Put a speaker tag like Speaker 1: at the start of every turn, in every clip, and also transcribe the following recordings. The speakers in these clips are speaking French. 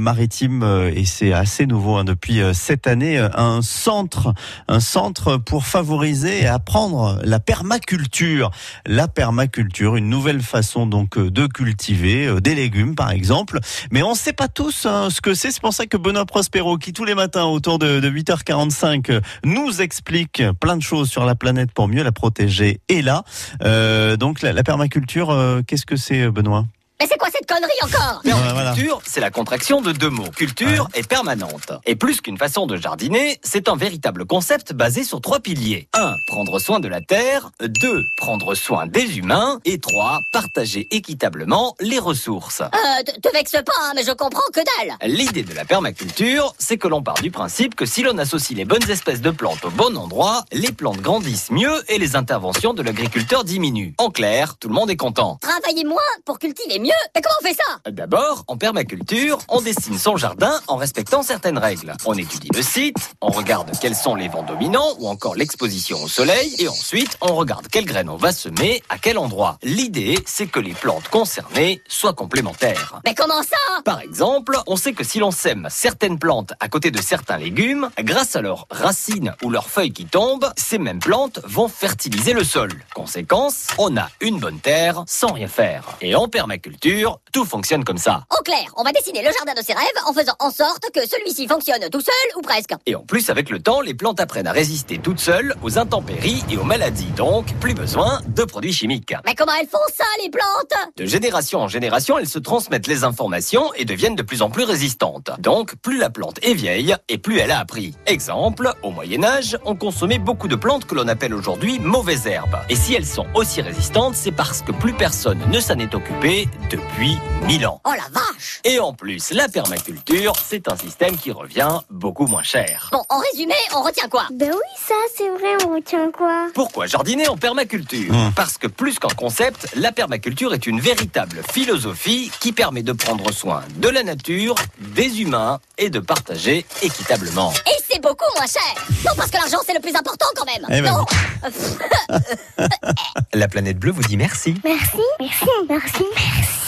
Speaker 1: maritime euh, et c'est assez nouveau hein, depuis euh, cette année euh, un centre un centre pour favoriser et apprendre la permaculture. La permaculture une nouvelle façon donc de cultiver des légumes par exemple. Mais on ne sait pas tous hein, ce que c'est. C'est pour ça que Benoît Prospero qui tous les matins autour de, 8h45 nous explique plein de choses sur la planète pour mieux la protéger et là. Donc la permaculture qu'est-ce que c'est Benoît
Speaker 2: mais c'est quoi cette connerie encore
Speaker 3: Permaculture, c'est la contraction de deux mots. Culture et permanente. Et plus qu'une façon de jardiner, c'est un véritable concept basé sur trois piliers. 1. Prendre soin de la terre. 2. Prendre soin des humains. Et 3. Partager équitablement les ressources.
Speaker 2: Euh, te vexe pas, hein, mais je comprends que dalle.
Speaker 3: L'idée de la permaculture, c'est que l'on part du principe que si l'on associe les bonnes espèces de plantes au bon endroit, les plantes grandissent mieux et les interventions de l'agriculteur diminuent. En clair, tout le monde est content.
Speaker 2: Travailler moins pour cultiver mieux mais comment on fait ça?
Speaker 3: D'abord, en permaculture, on dessine son jardin en respectant certaines règles. On étudie le site, on regarde quels sont les vents dominants ou encore l'exposition au soleil, et ensuite on regarde quelles graines on va semer, à quel endroit. L'idée, c'est que les plantes concernées soient complémentaires.
Speaker 2: Mais comment ça?
Speaker 3: Par exemple, on sait que si l'on sème certaines plantes à côté de certains légumes, grâce à leurs racines ou leurs feuilles qui tombent, ces mêmes plantes vont fertiliser le sol. Conséquence, on a une bonne terre sans rien faire. Et en permaculture, tout fonctionne comme ça.
Speaker 2: Au clair, on va dessiner le jardin de ses rêves en faisant en sorte que celui-ci fonctionne tout seul ou presque.
Speaker 3: Et en plus, avec le temps, les plantes apprennent à résister toutes seules aux intempéries et aux maladies. Donc, plus besoin de produits chimiques.
Speaker 2: Mais comment elles font ça, les plantes?
Speaker 3: De génération en génération, elles se transmettent les informations et deviennent de plus en plus résistantes. Donc, plus la plante est vieille et plus elle a appris. Exemple, au Moyen Âge, on consommait beaucoup de plantes que l'on appelle aujourd'hui mauvaises herbes. Et si elles sont aussi résistantes, c'est parce que plus personne ne s'en est occupé depuis 1000 ans.
Speaker 2: Oh la vache
Speaker 3: Et en plus, la permaculture, c'est un système qui revient beaucoup moins cher.
Speaker 2: Bon, en résumé, on retient quoi?
Speaker 4: Ben oui, ça, c'est vrai, on retient quoi?
Speaker 3: Pourquoi jardiner en permaculture? Mmh. Parce que plus qu'un concept, la permaculture est une véritable philosophie qui permet de prendre soin de la nature, des humains et de partager équitablement.
Speaker 2: Et c'est beaucoup moins cher. Non, parce que l'argent, c'est le plus important quand même. Eh ben Non.
Speaker 3: La planète bleue vous dit merci.
Speaker 4: Merci, merci, merci, merci.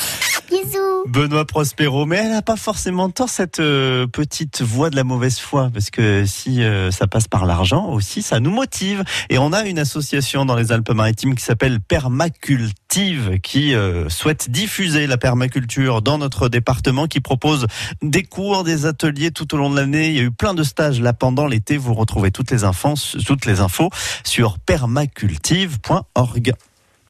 Speaker 1: Benoît Prospero, mais elle n'a pas forcément tort cette euh, petite voix de la mauvaise foi, parce que si euh, ça passe par l'argent aussi, ça nous motive. Et on a une association dans les Alpes-Maritimes qui s'appelle Permacultive, qui euh, souhaite diffuser la permaculture dans notre département, qui propose des cours, des ateliers tout au long de l'année. Il y a eu plein de stages là pendant l'été. Vous retrouvez toutes les infos sur permacultive.org.